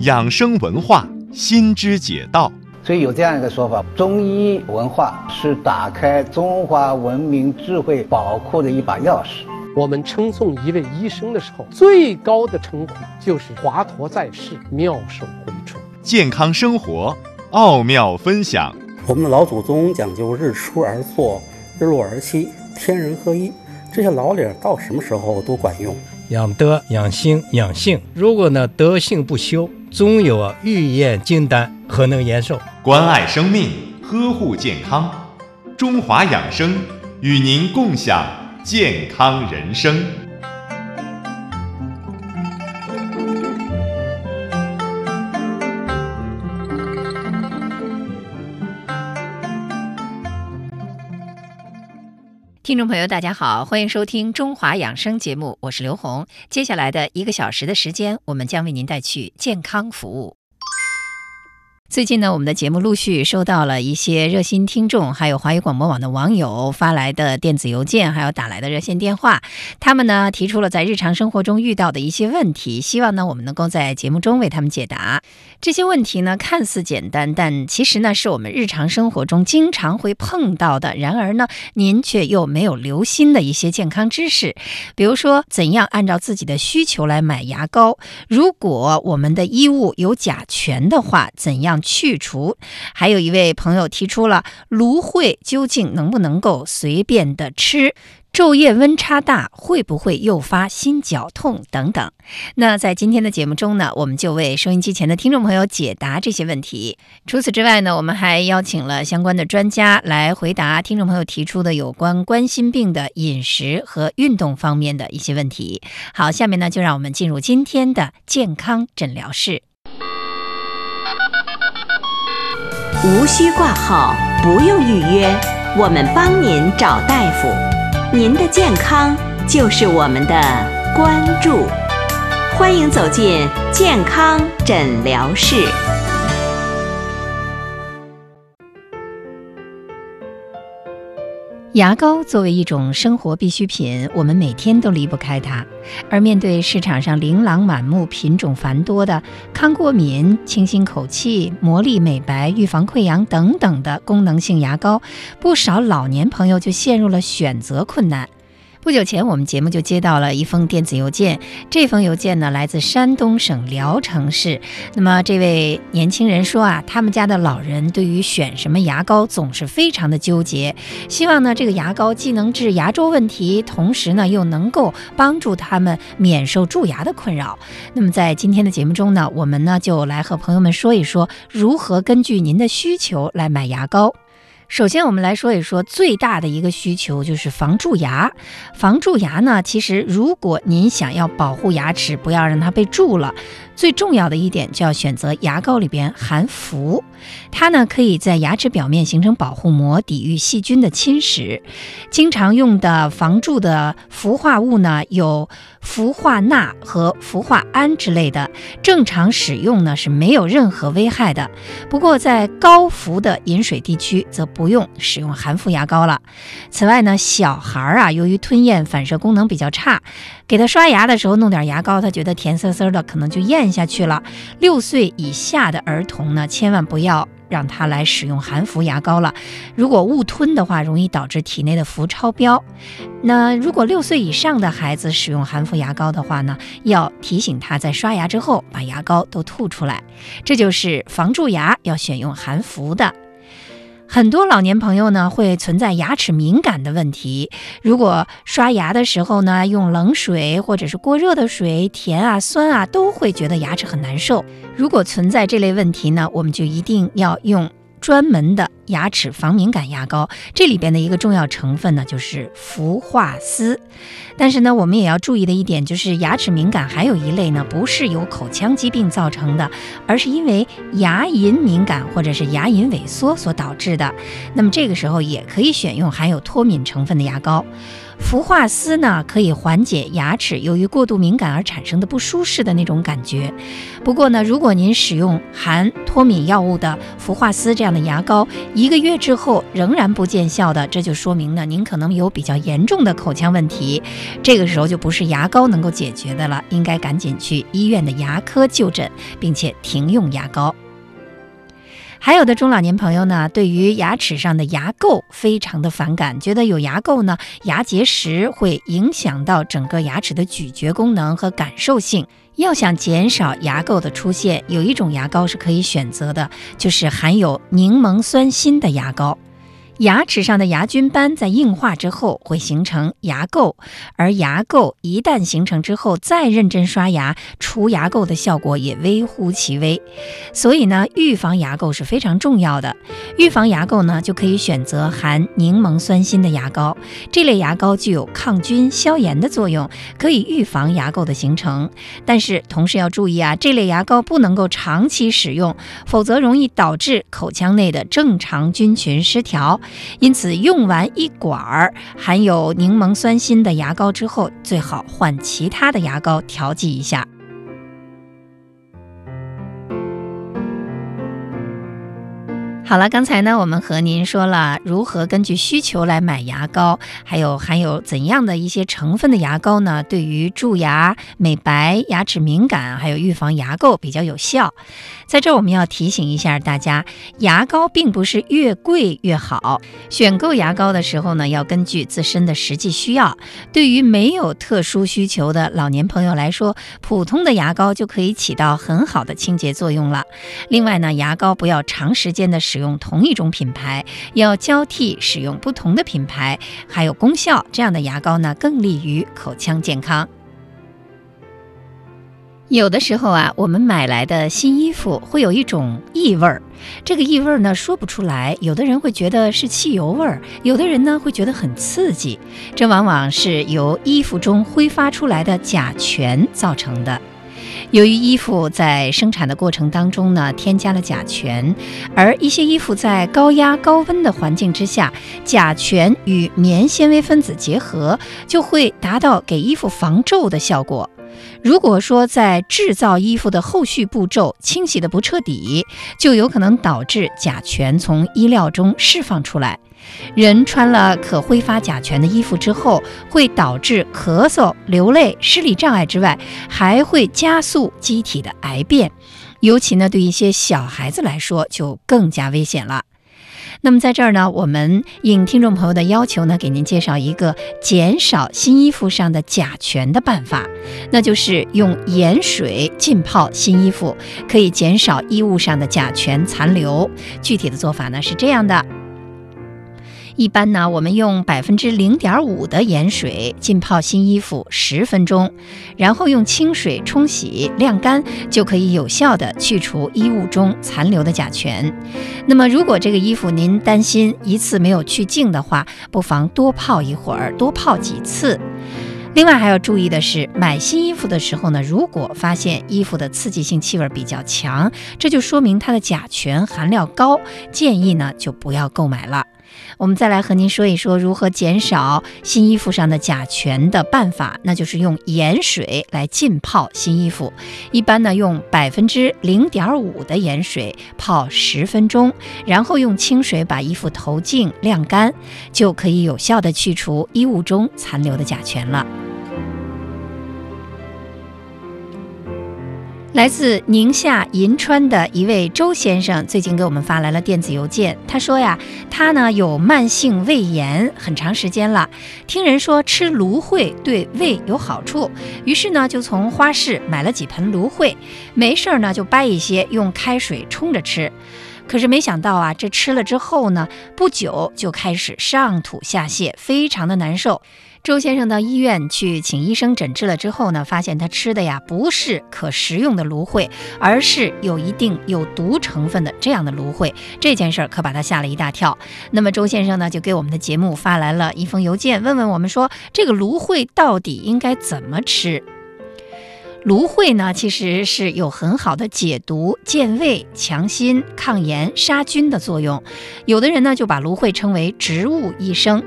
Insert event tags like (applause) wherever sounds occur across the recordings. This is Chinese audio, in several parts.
养生文化心之解道。所以有这样一个说法：中医文化是打开中华文明智慧宝库的一把钥匙。我们称颂一位医生的时候，最高的称呼就是华佗在世，妙手回春。健康生活奥妙分享。我们的老祖宗讲究日出而作，日落而息，天人合一，这些老理儿到什么时候都管用。养德、养心、养性。如果呢德性不修，终有啊欲验金丹，何能延寿？关爱生命，呵护健康。中华养生与您共享健康人生。听众朋友，大家好，欢迎收听《中华养生》节目，我是刘红。接下来的一个小时的时间，我们将为您带去健康服务。最近呢，我们的节目陆续收到了一些热心听众，还有华语广播网的网友发来的电子邮件，还有打来的热线电话。他们呢提出了在日常生活中遇到的一些问题，希望呢我们能够在节目中为他们解答。这些问题呢看似简单，但其实呢是我们日常生活中经常会碰到的。然而呢，您却又没有留心的一些健康知识，比如说怎样按照自己的需求来买牙膏。如果我们的衣物有甲醛的话，怎样？去除，还有一位朋友提出了芦荟究竟能不能够随便的吃？昼夜温差大会不会诱发心绞痛等等？那在今天的节目中呢，我们就为收音机前的听众朋友解答这些问题。除此之外呢，我们还邀请了相关的专家来回答听众朋友提出的有关冠心病的饮食和运动方面的一些问题。好，下面呢就让我们进入今天的健康诊疗室。无需挂号，不用预约，我们帮您找大夫。您的健康就是我们的关注，欢迎走进健康诊疗室。牙膏作为一种生活必需品，我们每天都离不开它。而面对市场上琳琅满目、品种繁多的抗过敏、清新口气、魔力美白、预防溃疡等等的功能性牙膏，不少老年朋友就陷入了选择困难。不久前，我们节目就接到了一封电子邮件。这封邮件呢，来自山东省聊城市。那么，这位年轻人说啊，他们家的老人对于选什么牙膏总是非常的纠结，希望呢，这个牙膏既能治牙周问题，同时呢，又能够帮助他们免受蛀牙的困扰。那么，在今天的节目中呢，我们呢就来和朋友们说一说，如何根据您的需求来买牙膏。首先，我们来说一说最大的一个需求就是防蛀牙。防蛀牙呢，其实如果您想要保护牙齿，不要让它被蛀了。最重要的一点就要选择牙膏里边含氟，它呢可以在牙齿表面形成保护膜，抵御细菌的侵蚀。经常用的防蛀的氟化物呢有氟化钠和氟化铵之类的，正常使用呢是没有任何危害的。不过在高氟的饮水地区则不用使用含氟牙膏了。此外呢，小孩儿啊由于吞咽反射功能比较差，给他刷牙的时候弄点牙膏，他觉得甜丝丝的，可能就咽。下去了。六岁以下的儿童呢，千万不要让他来使用含氟牙膏了。如果误吞的话，容易导致体内的氟超标。那如果六岁以上的孩子使用含氟牙膏的话呢，要提醒他在刷牙之后把牙膏都吐出来。这就是防蛀牙要选用含氟的。很多老年朋友呢会存在牙齿敏感的问题，如果刷牙的时候呢用冷水或者是过热的水，甜啊酸啊都会觉得牙齿很难受。如果存在这类问题呢，我们就一定要用。专门的牙齿防敏感牙膏，这里边的一个重要成分呢，就是氟化丝。但是呢，我们也要注意的一点就是，牙齿敏感还有一类呢，不是由口腔疾病造成的，而是因为牙龈敏感或者是牙龈萎缩所导致的。那么这个时候也可以选用含有脱敏成分的牙膏。氟化丝呢可以缓解牙齿由于过度敏感而产生的不舒适的那种感觉。不过呢，如果您使用含脱敏药物的氟化丝这样的牙膏，一个月之后仍然不见效的，这就说明呢您可能有比较严重的口腔问题。这个时候就不是牙膏能够解决的了，应该赶紧去医院的牙科就诊，并且停用牙膏。还有的中老年朋友呢，对于牙齿上的牙垢非常的反感，觉得有牙垢呢，牙结石会影响到整个牙齿的咀嚼功能和感受性。要想减少牙垢的出现，有一种牙膏是可以选择的，就是含有柠檬酸锌的牙膏。牙齿上的牙菌斑在硬化之后会形成牙垢，而牙垢一旦形成之后，再认真刷牙除牙垢的效果也微乎其微。所以呢，预防牙垢是非常重要的。预防牙垢呢，就可以选择含柠檬酸锌的牙膏。这类牙膏具有抗菌消炎的作用，可以预防牙垢的形成。但是同时要注意啊，这类牙膏不能够长期使用，否则容易导致口腔内的正常菌群失调。因此，用完一管儿含有柠檬酸锌的牙膏之后，最好换其他的牙膏调剂一下。好了，刚才呢，我们和您说了如何根据需求来买牙膏，还有含有怎样的一些成分的牙膏呢？对于蛀牙、美白、牙齿敏感，还有预防牙垢比较有效。在这儿我们要提醒一下大家，牙膏并不是越贵越好。选购牙膏的时候呢，要根据自身的实际需要。对于没有特殊需求的老年朋友来说，普通的牙膏就可以起到很好的清洁作用了。另外呢，牙膏不要长时间的使。用同一种品牌，要交替使用不同的品牌，还有功效，这样的牙膏呢更利于口腔健康。有的时候啊，我们买来的新衣服会有一种异味儿，这个异味儿呢说不出来，有的人会觉得是汽油味儿，有的人呢会觉得很刺激，这往往是由衣服中挥发出来的甲醛造成的。由于衣服在生产的过程当中呢，添加了甲醛，而一些衣服在高压高温的环境之下，甲醛与棉纤维分子结合，就会达到给衣服防皱的效果。如果说在制造衣服的后续步骤清洗的不彻底，就有可能导致甲醛从衣料中释放出来。人穿了可挥发甲醛的衣服之后，会导致咳嗽、流泪、视力障碍之外，还会加速机体的癌变。尤其呢，对一些小孩子来说，就更加危险了。那么在这儿呢，我们应听众朋友的要求呢，给您介绍一个减少新衣服上的甲醛的办法，那就是用盐水浸泡新衣服，可以减少衣物上的甲醛残留。具体的做法呢是这样的。一般呢，我们用百分之零点五的盐水浸泡新衣服十分钟，然后用清水冲洗晾干，就可以有效的去除衣物中残留的甲醛。那么，如果这个衣服您担心一次没有去净的话，不妨多泡一会儿，多泡几次。另外还要注意的是，买新衣服的时候呢，如果发现衣服的刺激性气味比较强，这就说明它的甲醛含量高，建议呢就不要购买了。我们再来和您说一说如何减少新衣服上的甲醛的办法，那就是用盐水来浸泡新衣服。一般呢，用百分之零点五的盐水泡十分钟，然后用清水把衣服投净晾干，就可以有效的去除衣物中残留的甲醛了。来自宁夏银川的一位周先生最近给我们发来了电子邮件。他说呀，他呢有慢性胃炎很长时间了，听人说吃芦荟对胃有好处，于是呢就从花市买了几盆芦荟，没事儿呢就掰一些用开水冲着吃。可是没想到啊，这吃了之后呢，不久就开始上吐下泻，非常的难受。周先生到医院去请医生诊治了之后呢，发现他吃的呀不是可食用的芦荟，而是有一定有毒成分的这样的芦荟。这件事儿可把他吓了一大跳。那么周先生呢就给我们的节目发来了一封邮件，问问我们说这个芦荟到底应该怎么吃。芦荟呢，其实是有很好的解毒、健胃、强心、抗炎、杀菌的作用。有的人呢就把芦荟称为植物医生。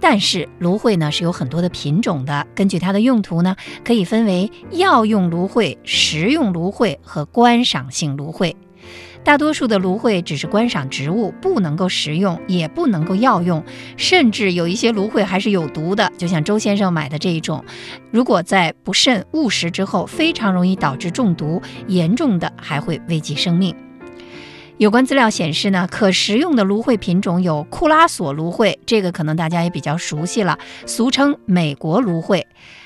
但是芦荟呢是有很多的品种的，根据它的用途呢，可以分为药用芦荟、食用芦荟和观赏性芦荟。大多数的芦荟只是观赏植物，不能够食用，也不能够药用，甚至有一些芦荟还是有毒的。就像周先生买的这一种，如果在不慎误食之后，非常容易导致中毒，严重的还会危及生命。有关资料显示呢，可食用的芦荟品种有库拉索芦荟，这个可能大家也比较熟悉了，俗称美国芦荟；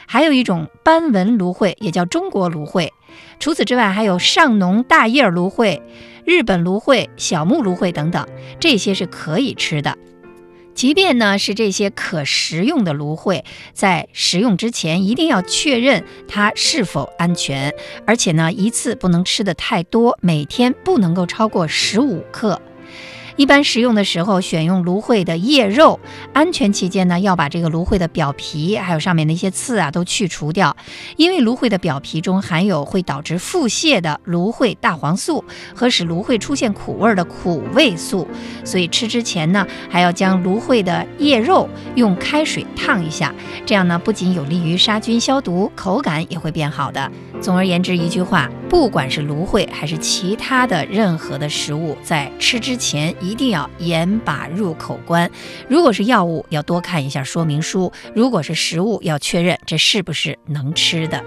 还有一种斑纹芦荟，也叫中国芦荟。除此之外，还有上农大叶芦荟、日本芦荟、小木芦荟等等，这些是可以吃的。即便呢是这些可食用的芦荟，在食用之前一定要确认它是否安全，而且呢一次不能吃的太多，每天不能够超过十五克。一般食用的时候，选用芦荟的叶肉。安全期间呢，要把这个芦荟的表皮，还有上面的一些刺啊，都去除掉。因为芦荟的表皮中含有会导致腹泻的芦荟大黄素和使芦荟出现苦味的苦味素，所以吃之前呢，还要将芦荟的叶肉用开水烫一下。这样呢，不仅有利于杀菌消毒，口感也会变好的。总而言之，一句话，不管是芦荟还是其他的任何的食物，在吃之前一定要严把入口关。如果是药物，要多看一下说明书；如果是食物，要确认这是不是能吃的。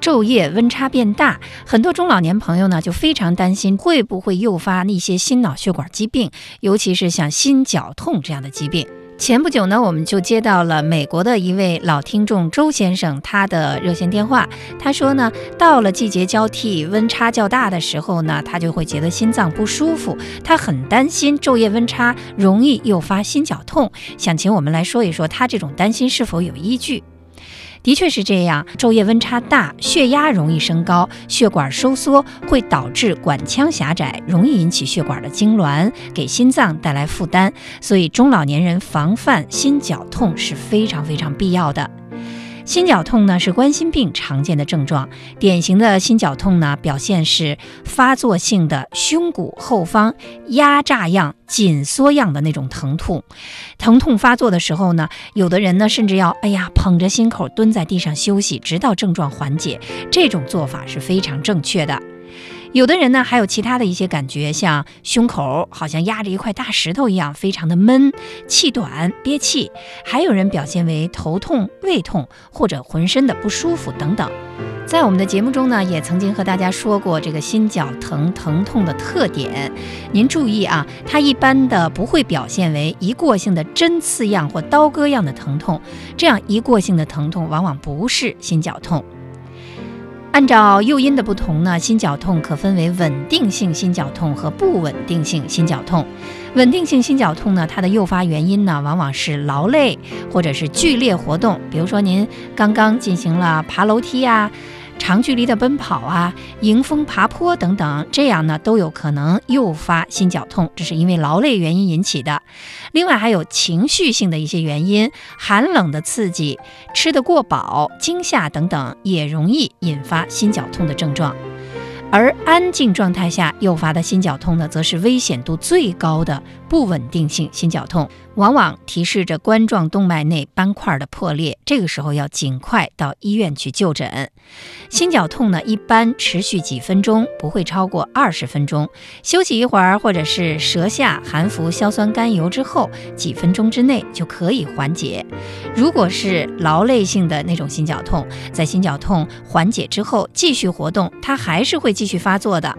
昼夜温差变大，很多中老年朋友呢就非常担心会不会诱发一些心脑血管疾病，尤其是像心绞痛这样的疾病。前不久呢，我们就接到了美国的一位老听众周先生他的热线电话。他说呢，到了季节交替、温差较大的时候呢，他就会觉得心脏不舒服。他很担心昼夜温差容易诱发心绞痛，想请我们来说一说他这种担心是否有依据。的确是这样，昼夜温差大，血压容易升高，血管收缩会导致管腔狭窄，容易引起血管的痉挛，给心脏带来负担。所以中老年人防范心绞痛是非常非常必要的。心绞痛呢是冠心病常见的症状，典型的心绞痛呢表现是发作性的胸骨后方压榨样、紧缩样的那种疼痛。疼痛发作的时候呢，有的人呢甚至要哎呀捧着心口蹲在地上休息，直到症状缓解。这种做法是非常正确的。有的人呢，还有其他的一些感觉，像胸口好像压着一块大石头一样，非常的闷，气短、憋气；还有人表现为头痛、胃痛或者浑身的不舒服等等。在我们的节目中呢，也曾经和大家说过这个心绞疼疼痛的特点。您注意啊，它一般的不会表现为一过性的针刺样或刀割样的疼痛，这样一过性的疼痛往往不是心绞痛。按照诱因的不同呢，心绞痛可分为稳定性心绞痛和不稳定性心绞痛。稳定性心绞痛呢，它的诱发原因呢，往往是劳累或者是剧烈活动，比如说您刚刚进行了爬楼梯呀。长距离的奔跑啊，迎风爬坡等等，这样呢都有可能诱发心绞痛，这是因为劳累原因引起的。另外还有情绪性的一些原因，寒冷的刺激、吃得过饱、惊吓等等，也容易引发心绞痛的症状。而安静状态下诱发的心绞痛呢，则是危险度最高的不稳定性心绞痛。往往提示着冠状动脉内斑块的破裂，这个时候要尽快到医院去就诊。心绞痛呢，一般持续几分钟，不会超过二十分钟。休息一会儿，或者是舌下含服硝酸甘油之后，几分钟之内就可以缓解。如果是劳累性的那种心绞痛，在心绞痛缓解之后继续活动，它还是会继续发作的。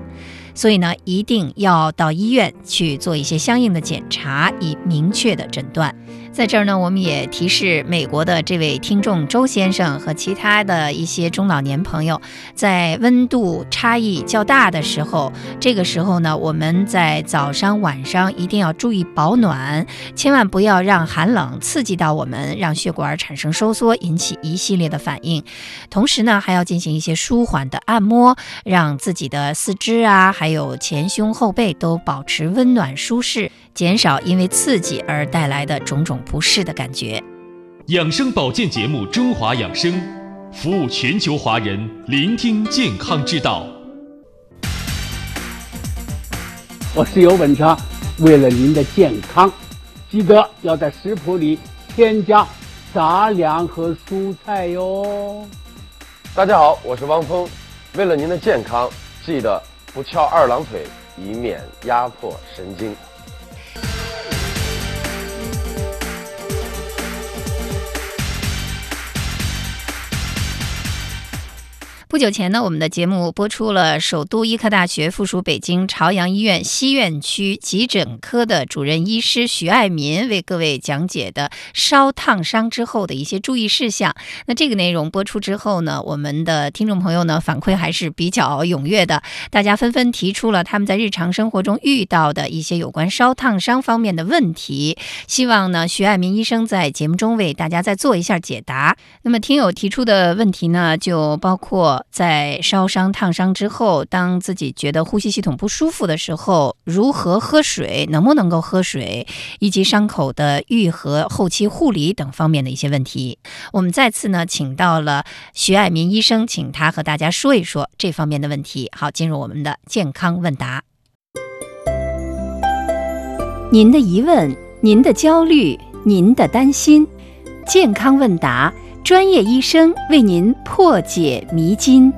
所以呢，一定要到医院去做一些相应的检查，以明确的诊断。在这儿呢，我们也提示美国的这位听众周先生和其他的一些中老年朋友，在温度差异较大的时候，这个时候呢，我们在早上、晚上一定要注意保暖，千万不要让寒冷刺激到我们，让血管产生收缩，引起一系列的反应。同时呢，还要进行一些舒缓的按摩，让自己的四肢啊，还有前胸后背都保持温暖舒适。减少因为刺激而带来的种种不适的感觉。养生保健节目《中华养生》，服务全球华人，聆听健康之道。我是尤本昌，为了您的健康，记得要在食谱里添加杂粮和蔬菜哟。大家好，我是汪峰，为了您的健康，记得不翘二郎腿，以免压迫神经。不久前呢，我们的节目播出了首都医科大学附属北京朝阳医院西院区急诊科的主任医师徐爱民为各位讲解的烧烫伤之后的一些注意事项。那这个内容播出之后呢，我们的听众朋友呢反馈还是比较踊跃的，大家纷纷提出了他们在日常生活中遇到的一些有关烧烫伤方面的问题，希望呢徐爱民医生在节目中为大家再做一下解答。那么听友提出的问题呢，就包括。在烧伤、烫伤之后，当自己觉得呼吸系统不舒服的时候，如何喝水，能不能够喝水，以及伤口的愈合、后期护理等方面的一些问题，我们再次呢，请到了徐爱民医生，请他和大家说一说这方面的问题。好，进入我们的健康问答。您的疑问，您的焦虑，您的担心，健康问答。专业医生为您破解迷津。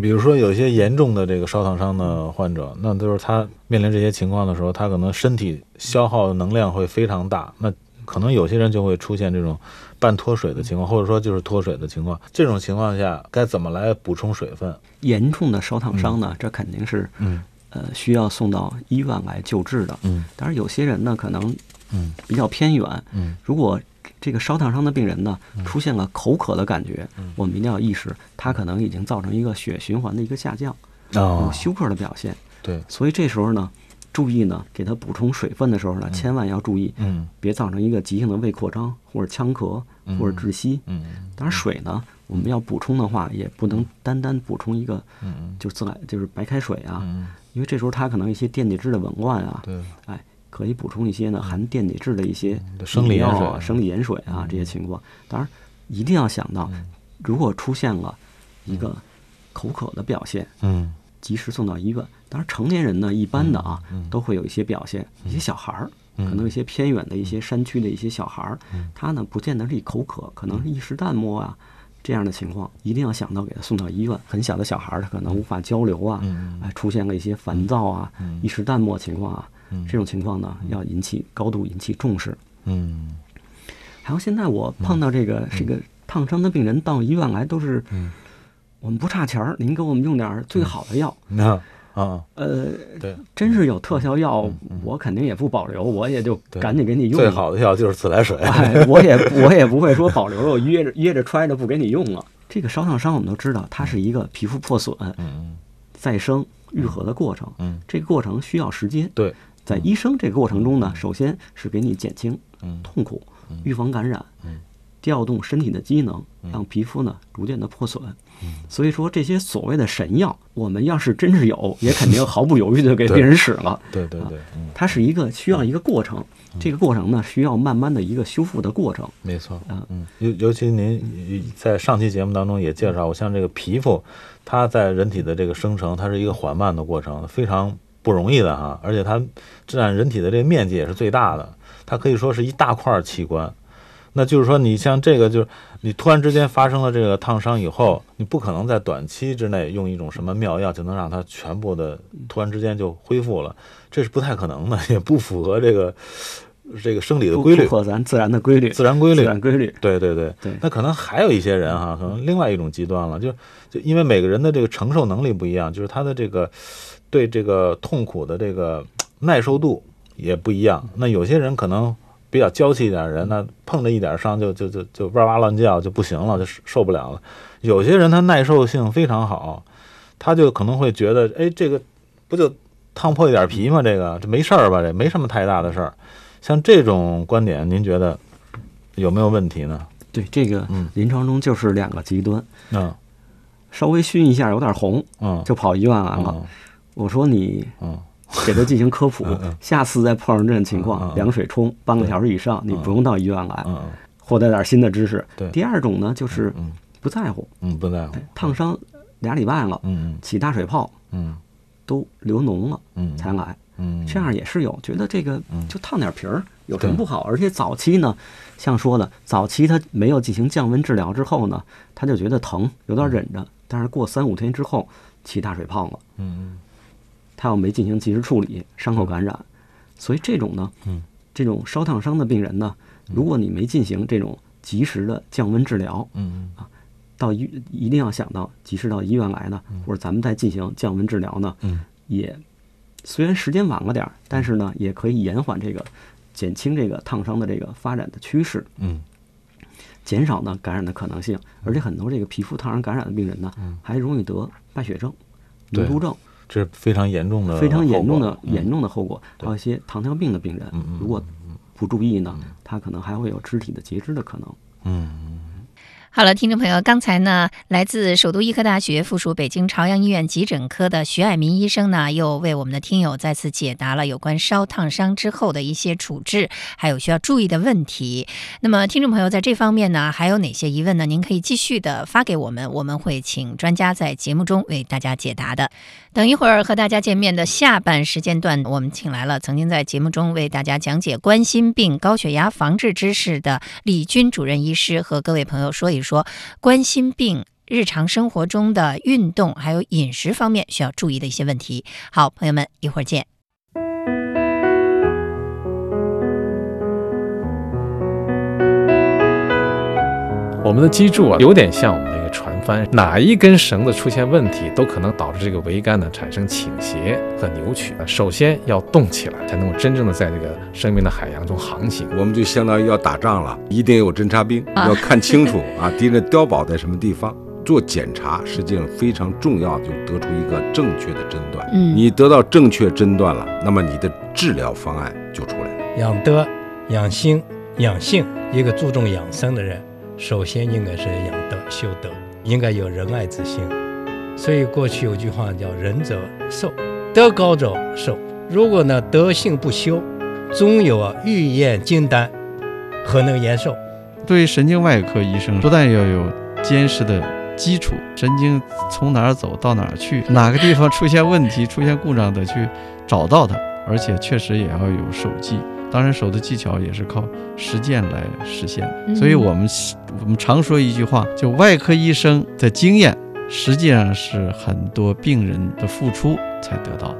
比如说，有些严重的这个烧烫伤的患者，那都是他面临这些情况的时候，他可能身体消耗的能量会非常大。那可能有些人就会出现这种半脱水的情况，或者说就是脱水的情况。这种情况下，该怎么来补充水分？严重的烧烫伤呢？这肯定是嗯。呃，需要送到医院来救治的。嗯，当然有些人呢，可能嗯。比较偏远。嗯，如果这个烧烫伤的病人呢出现了口渴的感觉，我们一定要意识，他可能已经造成一个血循环的一个下降，有休克的表现。对，所以这时候呢，注意呢，给他补充水分的时候呢，千万要注意，嗯，别造成一个急性的胃扩张或者呛咳或者窒息。嗯，当然水呢，我们要补充的话，也不能单单补充一个，嗯。就自来就是白开水啊。因为这时候他可能一些电解质的紊乱啊，对，哎，可以补充一些呢含电解质的一些生理盐水、生理盐水啊这些情况。当然，一定要想到，如果出现了一个口渴的表现，嗯，及时送到医院。当然，成年人呢，一般的啊，都会有一些表现。一些小孩儿，可能一些偏远的一些山区的一些小孩儿，他呢，不见得是口渴，可能是一时淡漠啊。这样的情况一定要想到给他送到医院。很小的小孩儿他可能无法交流啊，哎，出现了一些烦躁啊、一时淡漠情况啊，这种情况呢要引起高度引起重视。嗯，还有现在我碰到这个这个烫伤的病人到医院来都是，我们不差钱儿，您给我们用点最好的药。啊，呃，对，真是有特效药，我肯定也不保留，我也就赶紧给你用。最好的药就是自来水，我也我也不会说保留了，我掖着 (laughs) 掖着揣着不给你用了。这个烧烫伤我们都知道，它是一个皮肤破损、再生、愈合的过程，嗯，这个过程需要时间。对，在医生这个过程中呢，首先是给你减轻痛苦，预防感染，调动身体的机能，让皮肤呢逐渐的破损。所以说这些所谓的神药，我们要是真是有，也肯定毫不犹豫的给病人使了。(laughs) 对对对，它是一个需要一个过程，这个过程呢需要慢慢的一个修复的过程。没错，嗯嗯，尤尤其您在上期节目当中也介绍过，像这个皮肤，它在人体的这个生成，它是一个缓慢的过程，非常不容易的哈，而且它占人体的这个面积也是最大的，它可以说是一大块器官。那就是说，你像这个，就是你突然之间发生了这个烫伤以后，你不可能在短期之内用一种什么妙药就能让它全部的突然之间就恢复了，这是不太可能的，(laughs) 也不符合这个这个生理的规律，符合咱自然的规律，自然规律，自然规律。对对对对。那可能还有一些人哈，可能另外一种极端了，就就因为每个人的这个承受能力不一样，就是他的这个对这个痛苦的这个耐受度也不一样。那有些人可能。比较娇气一点的人，那碰着一点伤就就就就哇哇乱叫就不行了，就受不了了。有些人他耐受性非常好，他就可能会觉得，哎，这个不就烫破一点皮吗？这个这没事儿吧？这没什么太大的事儿。像这种观点，您觉得有没有问题呢？对，这个临床中就是两个极端。嗯，稍微熏一下有点红，嗯，就跑医院来了。我说你，嗯，(laughs) 给他进行科普，下次再碰上这种情况，凉水冲半个小时以上，你不用到医院来，获得点新的知识。对，第二种呢就是不在乎，嗯，不在乎，烫伤俩礼拜了，嗯，起大水泡，嗯，都流脓了，嗯，才来，嗯，这样也是有，觉得这个就烫点皮儿有什么不好？而且早期呢，像说的，早期他没有进行降温治疗之后呢，他就觉得疼，有点忍着，但是过三五天之后起大水泡了，嗯嗯。他要没进行及时处理，伤口感染，所以这种呢，嗯，这种烧烫伤的病人呢，如果你没进行这种及时的降温治疗，嗯啊，到医一定要想到及时到医院来呢，或者咱们再进行降温治疗呢，嗯，也虽然时间晚了点儿，但是呢，也可以延缓这个减轻这个烫伤的这个发展的趋势，嗯，减少呢感染的可能性，而且很多这个皮肤烫伤感染的病人呢，嗯还容易得败血症、对脓毒症。这是非常严重的，非常严重的嗯严重的后果。还有一些糖尿病的病人，如果不注意呢，他可能还会有肢体的截肢的可能。嗯。好了，听众朋友，刚才呢，来自首都医科大学附属北京朝阳医院急诊科的徐爱民医生呢，又为我们的听友再次解答了有关烧烫伤之后的一些处置，还有需要注意的问题。那么，听众朋友在这方面呢，还有哪些疑问呢？您可以继续的发给我们，我们会请专家在节目中为大家解答的。等一会儿和大家见面的下半时间段，我们请来了曾经在节目中为大家讲解冠心病、高血压防治知识的李军主任医师，和各位朋友说一说冠心病日常生活中的运动还有饮食方面需要注意的一些问题。好，朋友们，一会儿见。我们的脊柱啊，有点像我们的一个船帆，哪一根绳子出现问题，都可能导致这个桅杆呢产生倾斜和扭曲。首先要动起来，才能够真正的在这个生命的海洋中航行。我们就相当于要打仗了，一定有侦察兵，要看清楚啊，敌人碉堡在什么地方。做检查实际上非常重要，就得出一个正确的诊断。嗯，你得到正确诊断了，那么你的治疗方案就出来了。养德、养心、养性，一个注重养生的人。首先应该是养德修德，应该有仁爱之心。所以过去有句话叫“仁者寿，德高者寿”。如果呢德性不修，终有啊欲验金丹，何能延寿？对于神经外科医生，不但要有坚实的基础，神经从哪儿走到哪儿去，哪个地方出现问题、出现故障的去找到它，而且确实也要有手技。当然，手的技巧也是靠实践来实现的。所以，我们我们常说一句话，就外科医生的经验，实际上是很多病人的付出才得到的。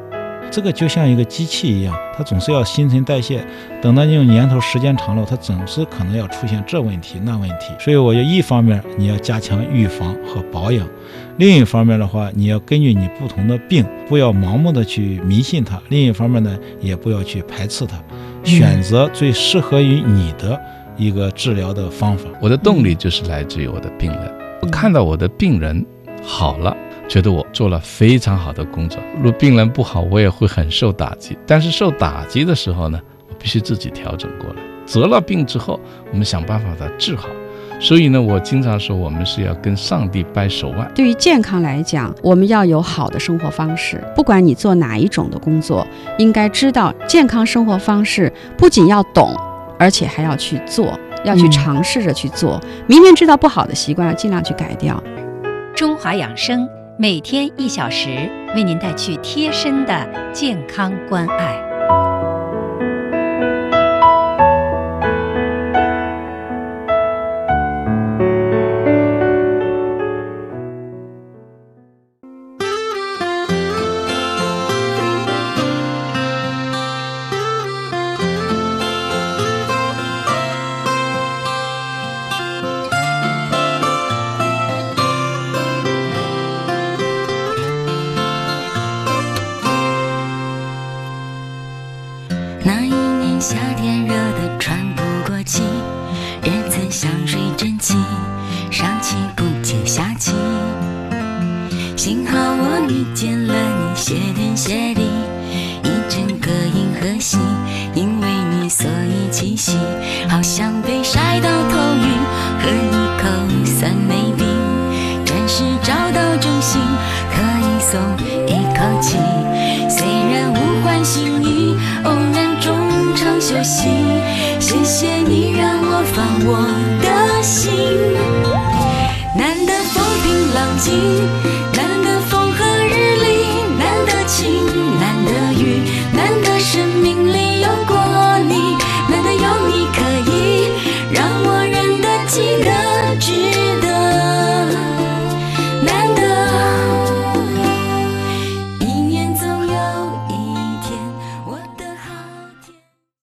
这个就像一个机器一样，它总是要新陈代谢。等到用年头时间长了，它总是可能要出现这问题那问题。所以，我觉得一方面你要加强预防和保养，另一方面的话，你要根据你不同的病，不要盲目的去迷信它；另一方面呢，也不要去排斥它。选择最适合于你的一个治疗的方法。我的动力就是来自于我的病人，我看到我的病人好了，觉得我做了非常好的工作。如果病人不好，我也会很受打击。但是受打击的时候呢，我必须自己调整过来。得了病之后，我们想办法把它治好。所以呢，我经常说，我们是要跟上帝掰手腕。对于健康来讲，我们要有好的生活方式。不管你做哪一种的工作，应该知道健康生活方式不仅要懂，而且还要去做，要去尝试着去做。嗯、明明知道不好的习惯，要尽量去改掉。中华养生每天一小时，为您带去贴身的健康关爱。晒到头晕，喝一口酸梅冰。暂时找到真心，可以松一口气。虽然无关心意，偶然中场休息。谢谢你让我放我的心，难得风平浪静。